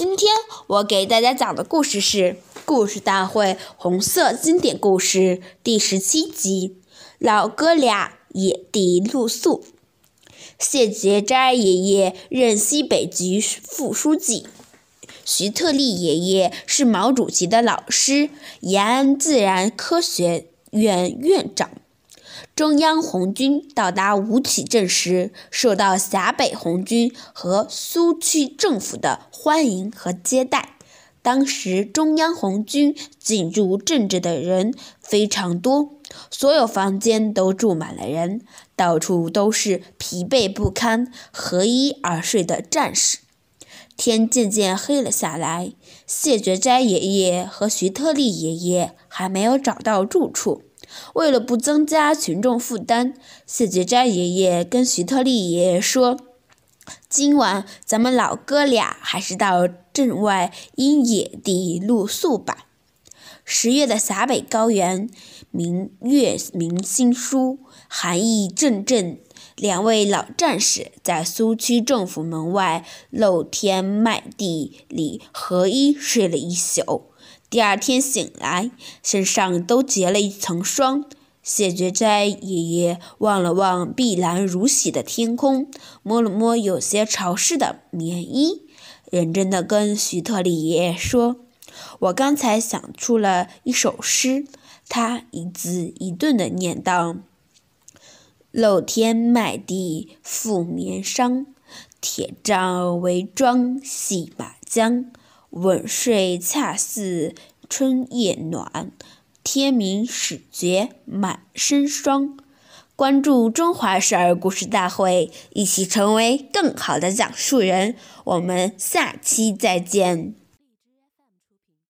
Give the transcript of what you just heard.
今天我给大家讲的故事是《故事大会红色经典故事》第十七集《老哥俩野地露宿》。谢觉斋爷爷任西北局副书记。徐特立爷爷是毛主席的老师，延安自然科学院院长。中央红军到达吴起镇时，受到陕北红军和苏区政府的欢迎和接待。当时中央红军进驻镇子的人非常多，所有房间都住满了人，到处都是疲惫不堪、合衣而睡的战士。天渐渐黑了下来，谢觉哉爷爷和徐特立爷爷还没有找到住处。为了不增加群众负担，谢觉斋爷爷跟徐特立爷爷说：“今晚咱们老哥俩还是到镇外因野地露宿吧。”十月的陕北高原，明月明星疏，寒意阵阵。两位老战士在苏区政府门外露天麦地里合衣睡了一宿。第二天醒来，身上都结了一层霜。谢觉斋爷爷望了望碧蓝如洗的天空，摸了摸有些潮湿的棉衣，认真地跟徐特立爷爷说：“我刚才想出了一首诗。”他一字一顿地念道。露天麦地覆棉裳，铁杖围桩系马缰。稳睡恰似春夜暖，天明始觉满身霜。关注中华少儿故事大会，一起成为更好的讲述人。我们下期再见。